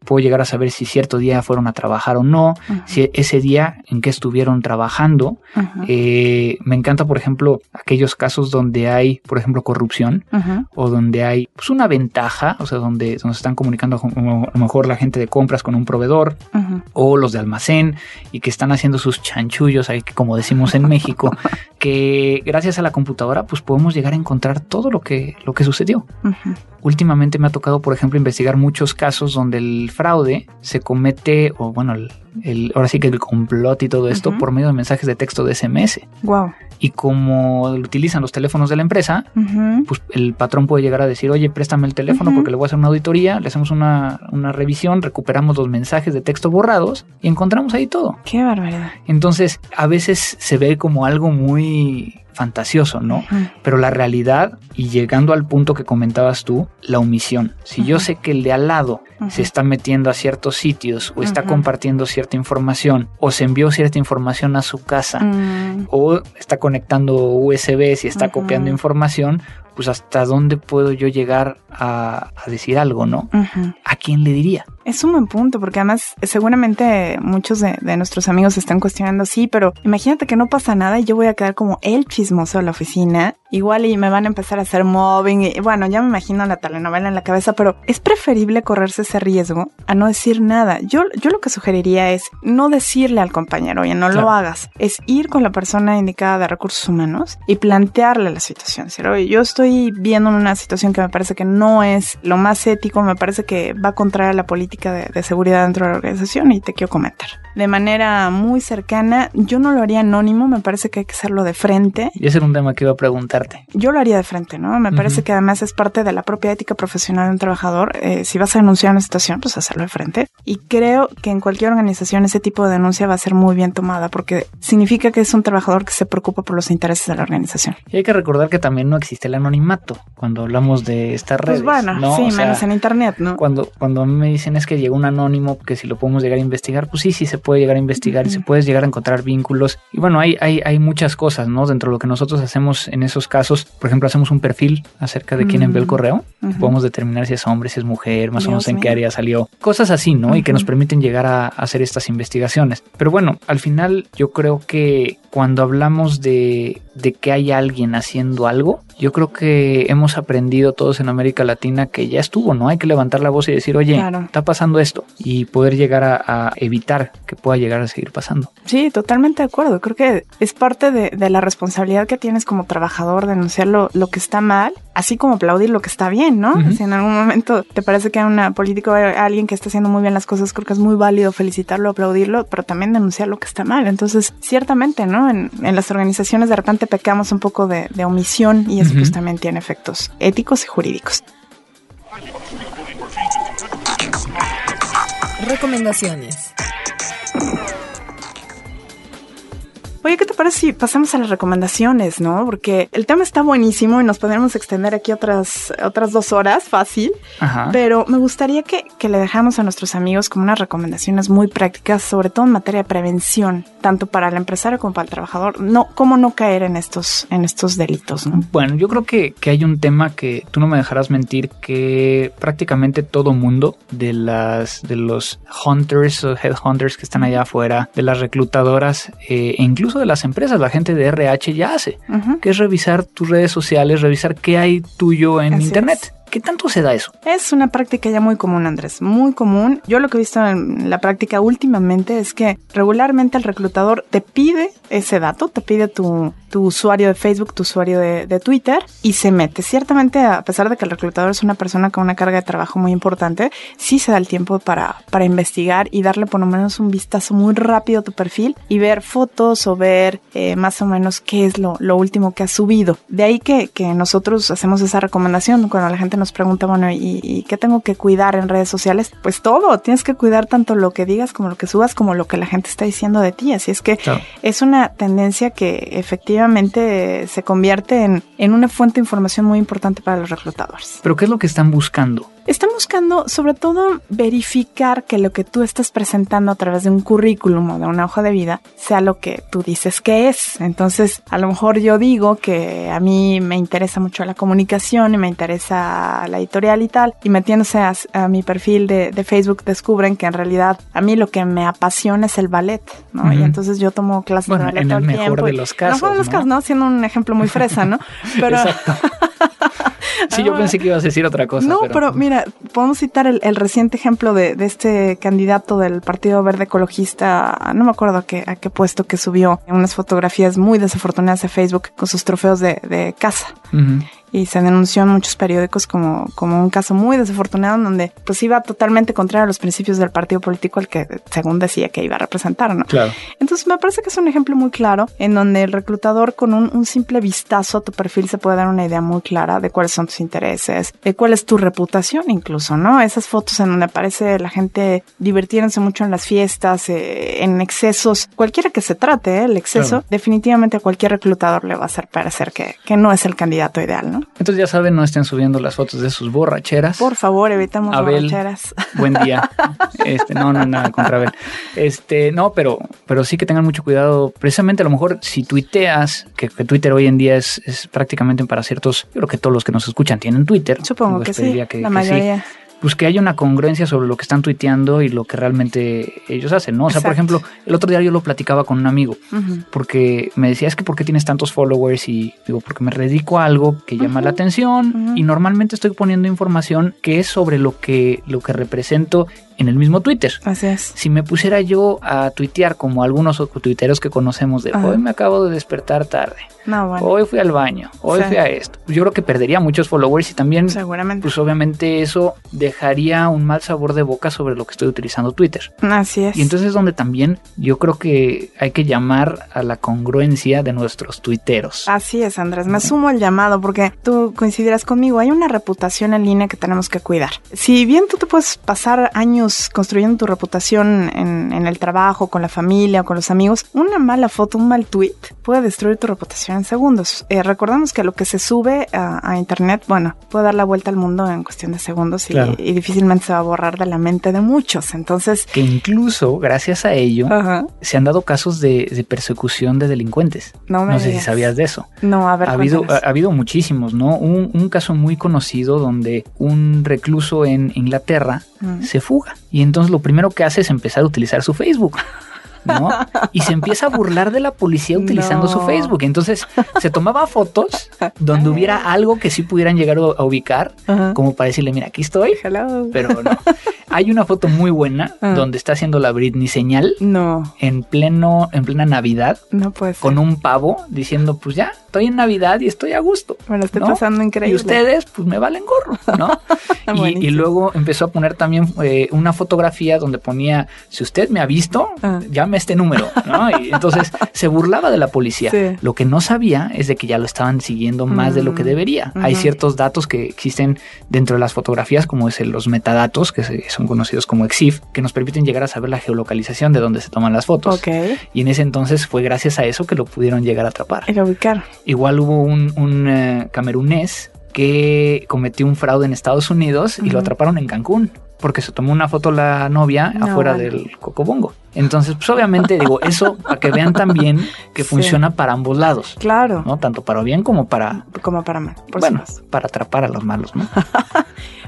puedo llegar a saber si cierto día fueron a trabajar o no, uh -huh. si ese día en qué estuvieron trabajando. Uh -huh. eh, me encanta, por ejemplo, aquellos casos donde hay, por ejemplo, corrupción uh -huh. o donde hay pues, una ventaja, o sea, donde, donde se están comunicando a lo mejor la gente de compras con un proveedor o los de almacén y que están haciendo sus chanchullos ahí, como decimos en México, (laughs) que gracias a la computadora pues podemos llegar a encontrar todo lo que, lo que sucedió. Últimamente me ha tocado, por ejemplo, investigar muchos casos donde el fraude se comete, o bueno, el, el, ahora sí que el complot y todo esto uh -huh. por medio de mensajes de texto de SMS. Wow. Y como utilizan los teléfonos de la empresa, uh -huh. pues el patrón puede llegar a decir, oye, préstame el teléfono uh -huh. porque le voy a hacer una auditoría, le hacemos una, una revisión, recuperamos los mensajes de texto borrados y encontramos ahí todo. Qué barbaridad. Entonces, a veces se ve como algo muy fantasioso, ¿no? Uh -huh. Pero la realidad, y llegando al punto que comentabas tú, la omisión. Si uh -huh. yo sé que el de al lado uh -huh. se está metiendo a ciertos sitios o está compartiendo cierta información o se envió cierta información a su casa mm. o está conectando USBs y está copiando información, pues hasta dónde puedo yo llegar a, a decir algo, ¿no? ¿A quién le diría? Es un buen punto, porque además seguramente muchos de, de, nuestros amigos están cuestionando, sí, pero imagínate que no pasa nada y yo voy a quedar como el chismoso de la oficina, igual y me van a empezar a hacer mobbing, y bueno, ya me imagino la telenovela en la cabeza, pero es preferible correrse ese riesgo a no decir nada. Yo, yo lo que sugeriría es no decirle al compañero, oye, no claro. lo hagas, es ir con la persona indicada de recursos humanos y plantearle la situación, decir, oye, yo estoy viendo una situación que me parece que no es lo más ético, me parece que va contra la política de, de, seguridad dentro de la organización y te quiero comentar. De manera muy cercana, yo no lo haría anónimo, me parece que hay que hacerlo de frente. Y ese era un tema que iba a preguntarte. Yo lo haría de frente, ¿no? Me uh -huh. parece que además es parte de la propia ética profesional de un trabajador. Eh, si vas a denunciar una situación, pues hacerlo de frente. Y creo que en cualquier organización ese tipo de denuncia va a ser muy bien tomada porque significa que es un trabajador que se preocupa por los intereses de la organización. Y hay que recordar que también no existe el anonimato anonimato cuando hablamos de estas redes. Pues bueno, ¿no? sí, o sea, menos en internet, ¿no? Cuando, cuando a mí me dicen es que llegó un anónimo, que si lo podemos llegar a investigar, pues sí, sí se puede llegar a investigar y se puede llegar a encontrar vínculos. Y bueno, hay, hay, hay muchas cosas, ¿no? Dentro de lo que nosotros hacemos en esos casos, por ejemplo, hacemos un perfil acerca de uh -huh. quién envió el correo. Uh -huh. Podemos determinar si es hombre, si es mujer, más Dios o menos en qué área salió. Cosas así, ¿no? Y que nos permiten llegar a hacer estas investigaciones. Pero bueno, al final yo creo que cuando hablamos de, de que hay alguien haciendo algo, yo creo que hemos aprendido todos en América Latina que ya estuvo, ¿no? Hay que levantar la voz y decir, oye, Claro. está pasando esto y poder llegar a, a evitar que pueda llegar a seguir pasando. Sí, totalmente de acuerdo. Creo que es parte de, de la responsabilidad que tienes como trabajador denunciar lo, lo que está mal, así como aplaudir lo que está bien, ¿no? Ujú. Si en algún momento te parece que hay una política o alguien que está haciendo muy bien las cosas, creo que es muy válido felicitarlo, aplaudirlo, pero también denunciar lo que está mal. Entonces, ciertamente, ¿no? En, en las organizaciones de repente pecamos un poco de, de omisión y eso pues también tiene efectos éticos y jurídicos. Recomendaciones. Oye, ¿qué te parece si pasamos a las recomendaciones, no? Porque el tema está buenísimo y nos podríamos extender aquí otras, otras dos horas, fácil. Ajá. Pero me gustaría que, que le dejáramos a nuestros amigos como unas recomendaciones muy prácticas, sobre todo en materia de prevención, tanto para el empresario como para el trabajador. No, cómo no caer en estos, en estos delitos, ¿no? Bueno, yo creo que, que hay un tema que tú no me dejarás mentir que prácticamente todo mundo de las de los hunters o headhunters que están allá afuera, de las reclutadoras eh, e incluso de las empresas, la gente de RH ya hace, que es revisar tus redes sociales, revisar qué hay tuyo en Así internet. es. ¿Qué tanto se da eso? Es una práctica ya muy común, Andrés, muy común. Yo lo que he visto en la práctica últimamente es que regularmente el reclutador te pide ese dato, te pide tu, tu usuario de Facebook, tu usuario de, de Twitter y se mete. Ciertamente, a pesar de que el reclutador es una persona con una carga de trabajo muy importante, sí se da el tiempo para, para investigar y darle por lo menos un vistazo muy rápido a tu perfil y ver fotos o ver eh, más o menos qué es lo, lo último que has subido. De ahí que, que nosotros hacemos esa recomendación cuando la gente nos pregunta, bueno, ¿y, y qué tengo que cuidar en redes sociales? Pues todo, tienes que cuidar tanto lo que digas como lo que subas, como lo que la gente está diciendo de ti. Así es que Claro. es una tendencia que efectivamente se convierte en, en una fuente de información muy importante para los reclutadores. Pero ¿qué es lo que están buscando? Están buscando sobre todo verificar que lo que tú estás presentando a través de un currículum o de una hoja de vida sea lo que tú dices que es. Entonces, a lo mejor yo digo que a mí me interesa mucho la comunicación y me interesa la editorial y tal, y metiéndose a, a mi perfil de, de Facebook descubren que en realidad a mí lo que me apasiona es el ballet, ¿no? Y entonces yo tomo clases Bueno, de ballet en todo el el mejor tiempo. de los en el mejor de casos, los ¿no? casos, ¿no? Siendo un ejemplo muy fresa, ¿no? (laughs) Pero, Exacto. (laughs) (laughs) Sí, yo Ah. pensé que ibas a decir otra cosa. no, pero, mira, podemos citar el, el reciente ejemplo de, de este candidato del Partido Verde Ecologista, no me acuerdo a qué, a qué puesto que subió unas fotografías muy desafortunadas a Facebook con sus trofeos de, de caza. Y se denunció en muchos periódicos como, como un caso muy desafortunado en donde pues iba totalmente contrario a los principios del partido político al que según decía que iba a representar, ¿no? Claro. Entonces me parece que es un ejemplo muy claro en donde el reclutador con un, un simple vistazo a tu perfil se puede dar una idea muy clara de cuáles son tus intereses, de cuál es tu reputación incluso, ¿no? Esas fotos en donde aparece la gente divirtiéndose mucho en las fiestas, eh, en excesos, cualquiera que se trate, ¿eh? el exceso, Claro. definitivamente a cualquier reclutador le va a hacer parecer que, que no es el candidato ideal, ¿no? Entonces ya saben, no estén subiendo las fotos de sus borracheras. Por favor, evitamos Abel. borracheras. (laughs) Buen día. Este, no, no, nada contra Abel. Este, no, pero, pero sí que tengan mucho cuidado. Precisamente a lo mejor si tuiteas, que, que Twitter hoy en día es, es prácticamente para ciertos, yo creo que todos los que nos escuchan tienen Twitter. Supongo Yo que sí, que- la que mayoría. Pues que haya una congruencia sobre lo que están tuiteando y lo que realmente ellos hacen, ¿no? O sea, por ejemplo, el otro día yo lo platicaba con un amigo porque me decía, es que ¿por qué tienes tantos followers? Y digo, porque me dedico a algo que llama la atención y normalmente estoy poniendo información que es sobre lo que, lo que represento en el mismo Twitter. Así es. Si me pusiera yo a tuitear como algunos otros tuiteros que conocemos de Ajá. hoy me acabo de despertar tarde, No, bueno, hoy fui al baño, hoy Sí. fui a esto, yo creo que perdería muchos followers y también seguramente. pues obviamente eso dejaría un mal sabor de boca sobre lo que estoy utilizando Twitter. Así es. Y entonces es donde también yo creo que hay que llamar a la congruencia de nuestros tuiteros. Así es, Andrés. Me sumo el llamado porque tú coincidirás conmigo. Hay una reputación en línea que tenemos que cuidar. Si bien tú te puedes pasar años construyendo tu reputación en, en el trabajo, con la familia o con los amigos, una mala foto, un mal tweet puede destruir tu reputación en segundos. Eh, recordemos que lo que se sube a, a internet, bueno, puede dar la vuelta al mundo en cuestión de segundos y, Claro. y difícilmente se va a borrar de la mente de muchos. Entonces, Que incluso gracias a ello ajá, se han dado casos de, de persecución de delincuentes. no me No sé si sabías de eso. No, a ver, Ha habido, ha, ha habido muchísimos, ¿no? Un, un caso muy conocido donde un recluso en Inglaterra Mm. se fuga y entonces lo primero que hace es empezar a utilizar su Facebook. ¿No? Y se empieza a burlar de la policía utilizando su. Facebook. Entonces se tomaba fotos donde hubiera algo que sí pudieran llegar a ubicar, Ajá. como para decirle, mira, aquí estoy, Hello. pero no. Hay una foto muy buena Ah. donde está haciendo la Britney señal No, en pleno, en plena Navidad no puede ser. con un pavo diciendo, pues ya, estoy en Navidad y estoy a gusto. Me lo estoy ¿no? pasando increíble. Y ustedes, pues me valen gorro, ¿no? (laughs) y, luego empezó a poner también eh, una fotografía donde ponía, si usted me ha visto, Ah. llame este número, ¿no? Y entonces se burlaba de la policía. Sí. Lo que no sabía es de que ya lo estaban siguiendo más de lo que Mm. debería. Hay ciertos datos que existen dentro de las fotografías, como es el- los metadatos, que son conocidos como EXIF, que nos permiten llegar a saber la geolocalización de donde se toman las fotos. Y en ese entonces fue gracias a eso que lo pudieron llegar a atrapar. El ubicar. Igual hubo un, un, eh, camerunés que cometió un fraude en Estados Unidos y lo atraparon en Cancún porque se tomó una foto la novia No, afuera vale. del cocobongo. Entonces, pues obviamente digo, eso para que vean también que Sí. funciona para ambos lados, Claro. ¿no? Tanto para bien como para, Como para mal. Por bueno, para atrapar a los malos, ¿no? (laughs)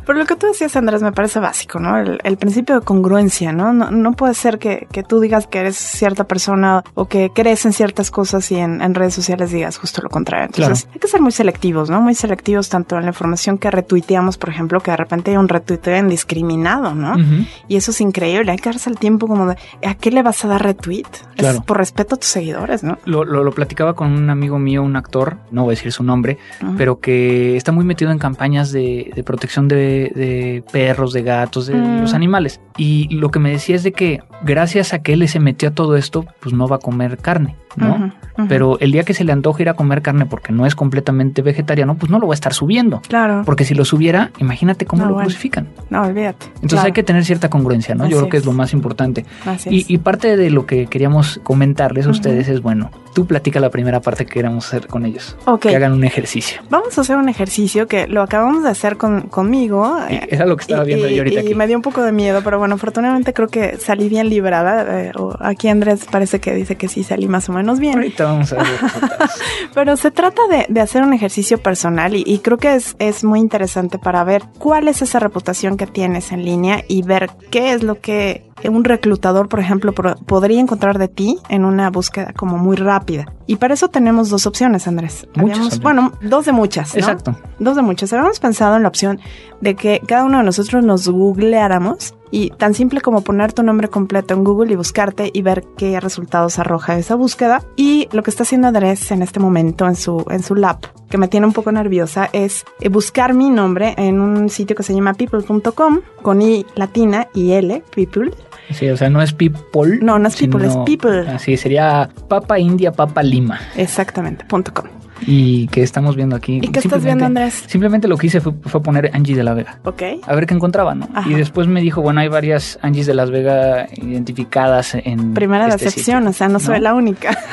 Pero lo que tú decías, Andrés, me parece básico, ¿no? El, el principio de congruencia, ¿no? No, no puede ser que, que tú digas que eres cierta persona o que crees en ciertas cosas y en, en redes sociales digas justo lo contrario. Entonces, hay que ser muy selectivos, ¿no? Muy selectivos tanto en la información que retuiteamos, por ejemplo, que de repente hay un retuiteo indiscriminado, ¿no? Y eso es increíble. Hay que darse el tiempo como de, ¿a qué le vas a dar retweet? Claro. Es por respeto a tus seguidores, ¿no? Lo, lo, lo platicaba con un amigo mío, un actor, no voy a decir su nombre, pero que está muy metido en campañas de, de protección de, de perros, de gatos, de Mm. los animales. Y lo que me decía es de que gracias a que él se metió a todo esto, pues no va a comer carne, ¿no? Pero el día que se le antoje ir a comer carne porque no es completamente vegetariano, pues no lo va a estar subiendo. Claro. Porque si lo subiera, imagínate cómo No, lo bueno. crucifican. No, olvídate. Entonces Claro. hay que tener cierta congruencia, ¿no? Así Yo creo que es. es lo más importante. Así Y, y parte de lo que queríamos comentarles a ustedes es, bueno, tú platica la primera parte que queremos hacer con ellos. Ok. Que hagan un ejercicio. Vamos a hacer un ejercicio que lo acabamos de hacer con, conmigo. Era lo que estaba y- viendo y- yo ahorita y aquí. me dio un poco de miedo, pero bueno, afortunadamente creo que salí bien librada. eh, aquí Andrés parece que dice que sí salí más o menos bien. Ahorita vamos a ver. (laughs) Pero se trata de, de hacer un ejercicio personal y, y creo que es, es muy interesante para ver cuál es esa reputación que tienes en línea y ver qué es lo que un reclutador, por ejemplo, podría encontrar de ti en una búsqueda como muy rápida. Y para eso tenemos dos opciones, Andrés. Muchas, Habíamos- Andrés. bueno, dos de muchas. ¿no? Exacto. Dos de muchas. Habíamos pensado en la opción de que cada uno de nosotros nos googleáramos y tan simple como poner tu nombre completo en Google y buscarte y ver qué resultados arroja esa búsqueda. Y lo que está haciendo Andrés en este momento en su, en su lab, que me tiene un poco nerviosa, es eh, buscar mi nombre en un sitio que se llama people.com con I latina y L, people. Sí, o sea, no es people. No, no es people, es people. Así sería Papa India, Papa Lima. Exactamente, punto .com. Y que estamos viendo aquí. ¿Y qué estás viendo, Andrés? Simplemente lo que hice fue, fue poner Angie de la Vega. Ok. A ver qué encontraba, ¿no? Ajá. Y después me dijo, bueno, hay varias Angies de Las Vegas identificadas en. Primera este decepción, sitio, o sea, no soy la única. (laughs)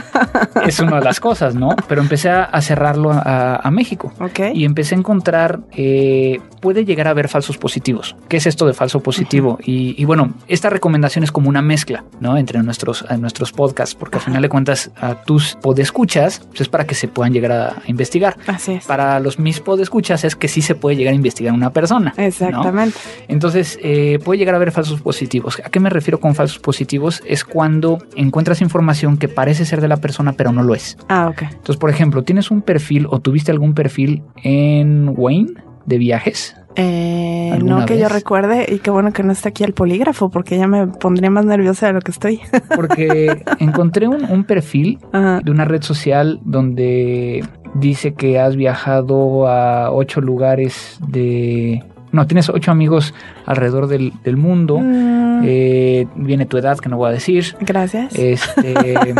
Es una de las cosas, ¿no? Pero empecé a, cerrarlo a, a México. ok. Y empecé a encontrar, eh, puede llegar a haber falsos positivos. ¿Qué es esto de falso positivo? y, y bueno, esta recomendación es como una mezcla, ¿no? Entre nuestros, nuestros podcasts, porque al final de cuentas a tus podescuchas pues es para que se puedan llegar a investigar. Así es. Para los mis podescuchas es que sí se puede llegar a investigar una persona. ¿no? Exactamente. Entonces, eh, puede llegar a haber falsos positivos. ¿A qué me refiero con falsos positivos? Es cuando encuentras información que parece ser de la persona, pero no lo es. Ah, ok. Entonces, por ejemplo, ¿tienes un perfil o tuviste algún perfil en Wayne de viajes? Eh, ¿Alguna no que yo recuerde y qué bueno que no está aquí el polígrafo porque ya me pondría más nerviosa de lo que estoy. (laughs) Porque encontré un, un perfil Ajá. de una red social donde dice que has viajado a ocho lugares de... No, tienes ocho amigos alrededor del, del mundo. Mm, Eh, viene tu edad, que no voy a decir. Gracias. Este, (laughs)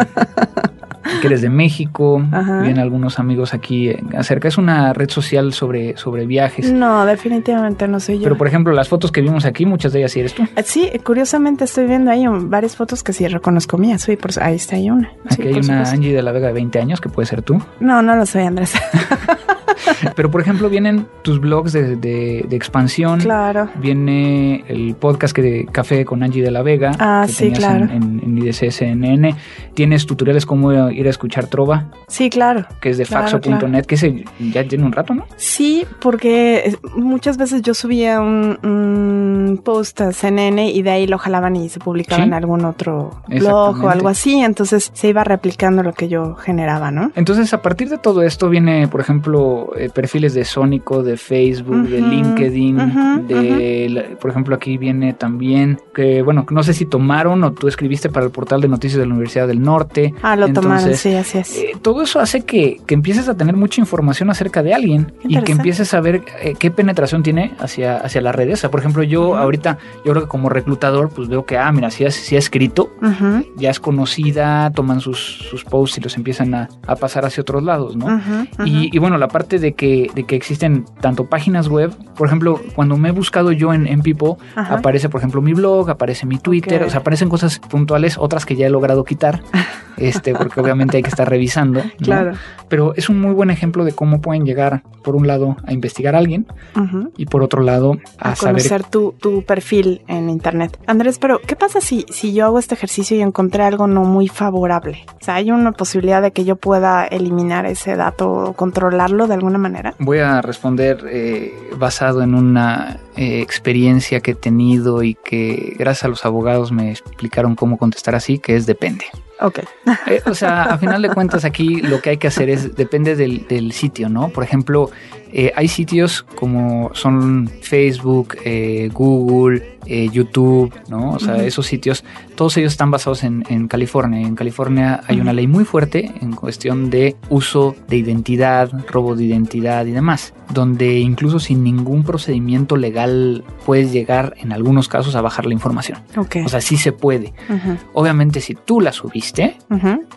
que eres de México. Ajá. Vienen algunos amigos aquí eh, acerca. Es una red social sobre, sobre viajes. no, definitivamente no soy yo. Pero por ejemplo, las fotos que vimos aquí, muchas de ellas sí eres tú. Eh, Sí, curiosamente estoy viendo ahí varias fotos que sí reconozco mías. Sí, por, ahí está ahí una. Sí, Aquí hay una supuesto. Angie de la Vega de 20 años que puede ser tú. No, no lo soy, Andrés. (laughs) Pero por ejemplo, vienen tus blogs de, de, expansión. Claro. Viene el podcast que de Café con Angie de la Vega. Ah, sí, claro. En, en, IDCSNN. Tienes tutoriales cómo ir a escuchar Trova. Sí, claro. Que es de faxo.net, que ese ya tiene un rato, ¿no? Sí, porque muchas veces yo subía un, post a CNN y de ahí lo jalaban y se publicaba en algún otro blog o algo así. Entonces se iba replicando lo que yo generaba, ¿no? Entonces, a partir de todo esto viene, por ejemplo, eh, perfiles de Sónico, de Facebook, de LinkedIn, de, por ejemplo, aquí viene también que, bueno, no sé si tomaron o tú escribiste para el portal de noticias de la Universidad del Norte. Ah, lo tomaron, sí, así es. Eh, todo eso hace que, que, empieces a tener mucha información acerca de alguien y que empieces a ver eh, qué penetración tiene hacia, hacia las redes. O sea, por ejemplo, yo ahorita, yo creo que como reclutador, pues veo que, ah, mira, si ha, si ha escrito, ya es conocida, toman sus, sus posts y los empiezan a, a pasar hacia otros lados, ¿no? Y, bueno, la parte de que, de que existen tanto páginas web, por ejemplo, cuando me he buscado yo en, en Pipo, aparece, por ejemplo, mi blog, aparece mi Twitter, o sea, aparecen cosas puntuales, otras que ya he logrado quitar, (laughs) este, porque obviamente hay que estar revisando. Claro. Pero es un muy buen ejemplo de cómo pueden llegar, por un lado, a investigar a alguien y por otro lado, a, a conocer tu, tu, perfil en Internet. Andrés, pero ¿qué pasa si, si yo hago este ejercicio y encontré algo no muy favorable? O sea, ¿hay una posibilidad de que yo pueda eliminar ese dato o controlarlo de alguna manera? Voy a responder eh, basado en una eh, experiencia que he tenido y que gracias a los abogados me explicaron cómo contestar así, que es depende. Ok. (laughs) Eh, o sea, a final de cuentas aquí lo que hay que hacer es, depende del, del sitio, ¿no? Por ejemplo, eh, hay sitios como son Facebook, eh, Google, eh, YouTube, ¿no? O sea, esos sitios, todos ellos están basados en, en California. En California hay una ley muy fuerte en cuestión de uso de identidad, robo de identidad y demás, donde incluso sin ningún procedimiento legal puedes llegar en algunos casos a bajar la información. Okay. O sea, sí se puede. Obviamente si tú la subiste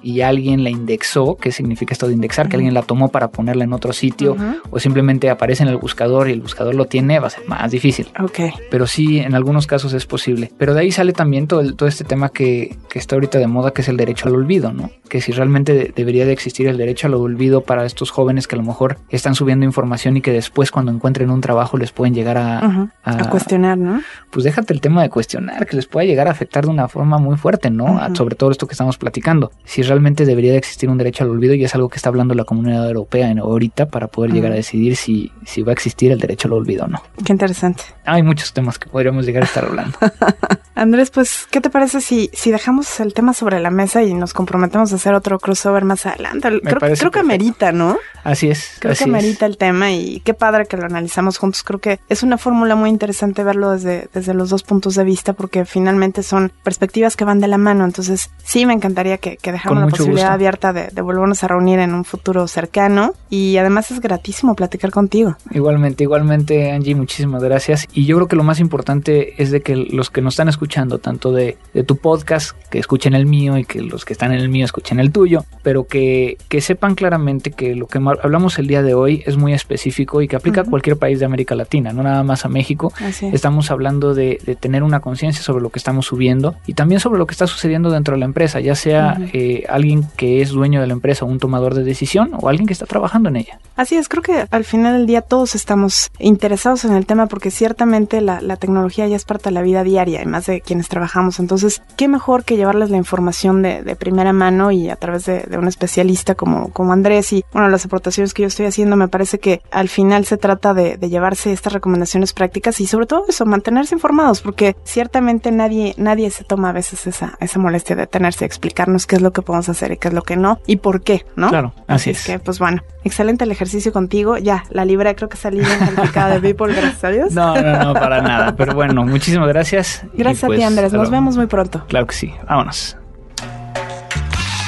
y alguien la indexó, ¿qué significa esto de indexar? Que alguien la tomó para ponerla en otro sitio o simplemente aparece en el buscador y el buscador lo tiene, va a ser más difícil. Ok. Pero sí, en algunos casos es posible. Pero de ahí sale también todo, todo este tema que, que, está ahorita de moda, que es el derecho al olvido, ¿no? Que si realmente debería de existir el derecho al olvido para estos jóvenes que a lo mejor están subiendo información y que después cuando encuentren un trabajo les pueden llegar a, a, cuestionar, ¿no? Pues déjate el tema de cuestionar, que les pueda llegar a afectar de una forma muy fuerte, ¿no? Sobre todo esto que estamos platicando. Si realmente debería de existir un derecho al olvido y es algo que está hablando la comunidad europea ahorita para poder llegar a decidir si, si va a existir el derecho al olvido o no. Qué interesante. Hay muchos temas que podríamos llegar a estar hablando. (laughs) Andrés, pues, ¿qué te parece si, si dejamos el tema sobre la mesa y nos comprometemos a hacer otro crossover más adelante? creo, creo que amerita, ¿no? Así es. Creo así que amerita el tema y qué padre que lo analizamos juntos. Creo que es una fórmula muy interesante verlo desde, desde los dos puntos de vista porque finalmente son perspectivas que van de la mano. Entonces, sí, me encantaría que, que dejáramos la posibilidad abierta de, de volvernos a reunir en un futuro cercano y además es gratísimo platicar contigo. Igualmente, igualmente, Angie, muchísimas gracias. Y yo creo que lo más importante es de que los que nos están escuchando, tanto de, de tu podcast, que escuchen el mío y que los que están en el mío escuchen el tuyo, pero que, que sepan claramente que lo que hablamos el día de hoy es muy específico y que aplica uh -huh. a cualquier país de América Latina, no nada más a México. Estamos hablando de, de tener una conciencia sobre lo que estamos subiendo y también sobre lo que está sucediendo dentro de la empresa, ya sea uh -huh. eh, alguien que es dueño de la empresa, un tomador de decisión o alguien que está trabajando en ella. Así es, creo que al final del día todos estamos interesados en el tema porque ciertamente la, la, tecnología ya es parte de la vida diaria y más de quienes trabajamos. Entonces, qué mejor que llevarles la información de, de primera mano y a través de, de, un especialista como, como Andrés y bueno, las aportaciones que yo estoy haciendo, me parece que al final se trata de, de llevarse estas recomendaciones prácticas y sobre todo eso, mantenerse informados porque ciertamente nadie, nadie se toma a veces esa, esa molestia de tenerse a explicarnos qué es lo que podemos hacer y qué es lo que no y por qué, ¿no? Claro, así, así es. Que, pues bueno, excelente el ejercicio contigo. Ya, la libre creo que salí bien calificada de People, gracias a Dios. No, no, no, para nada. Pero bueno, muchísimas gracias. Gracias pues, a ti, Andrés. Nos vemos muy pronto. Claro que sí. Vámonos.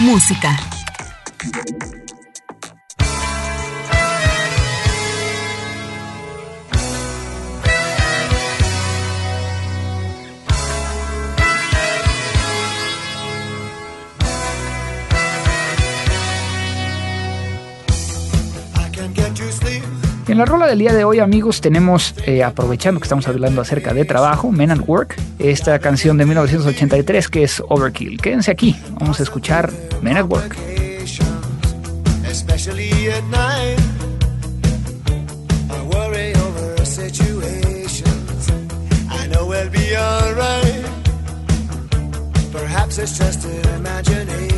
Música. En la rola del día de hoy, amigos, tenemos, eh, aprovechando que estamos hablando acerca de trabajo, Men at Work, esta canción de 1983 que es Overkill. Quédense aquí, vamos a escuchar Men at Work. Perhaps it's just imagination.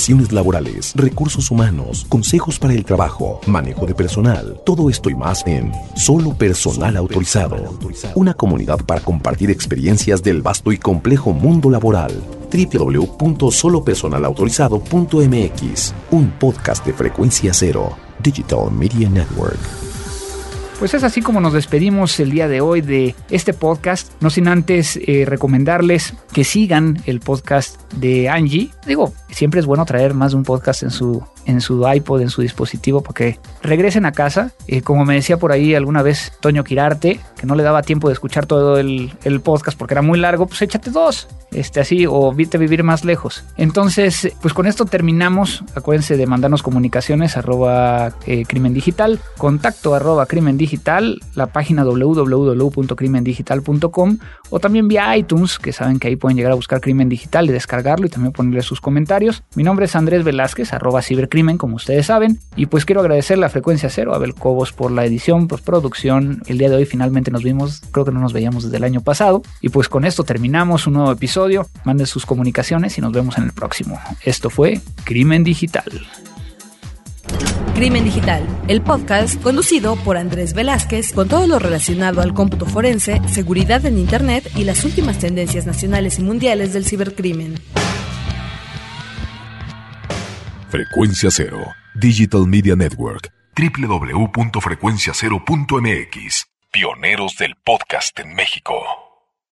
Relaciones laborales, recursos humanos, consejos para el trabajo, manejo de personal, todo esto y más en Solo Personal Autorizado. Una comunidad para compartir experiencias del vasto y complejo mundo laboral. www.solopersonalautorizado.mx Un podcast de frecuencia cero. Digital Media Network. Pues es así como nos despedimos el día de hoy de este podcast, no sin antes eh, recomendarles que sigan el podcast de Angie. Digo, siempre es bueno traer más de un podcast en su, en su iPod, en su dispositivo, para que regresen a casa. Eh, como me decía por ahí alguna vez Toño Quirarte, que no le daba tiempo de escuchar todo el, el podcast porque era muy largo, pues échate dos, este así, o vite a vivir más lejos. Entonces, pues con esto terminamos. Acuérdense de mandarnos comunicaciones arroba eh, crimen digital, contacto arroba crimen digital, la página www.crimendigital.com o también vía iTunes, que saben que ahí pueden llegar a buscar crimen digital y descargarlo y también ponerle sus comentarios. Mi nombre es Andrés Velázquez, arroba cibercrimen, como ustedes saben, y pues quiero agradecer la frecuencia cero a Abel Cobos por la edición, postproducción. El día de hoy finalmente nos vimos, creo que no nos veíamos desde el año pasado. Y pues con esto terminamos un nuevo episodio. Manden sus comunicaciones y nos vemos en el próximo. Esto fue Crimen Digital. Crimen Digital, el podcast conducido por Andrés Velázquez con todo lo relacionado al cómputo forense, seguridad en Internet y las últimas tendencias nacionales y mundiales del cibercrimen. Frecuencia Cero. Digital Media Network. www.frecuenciacero.mx. Pioneros del podcast en México.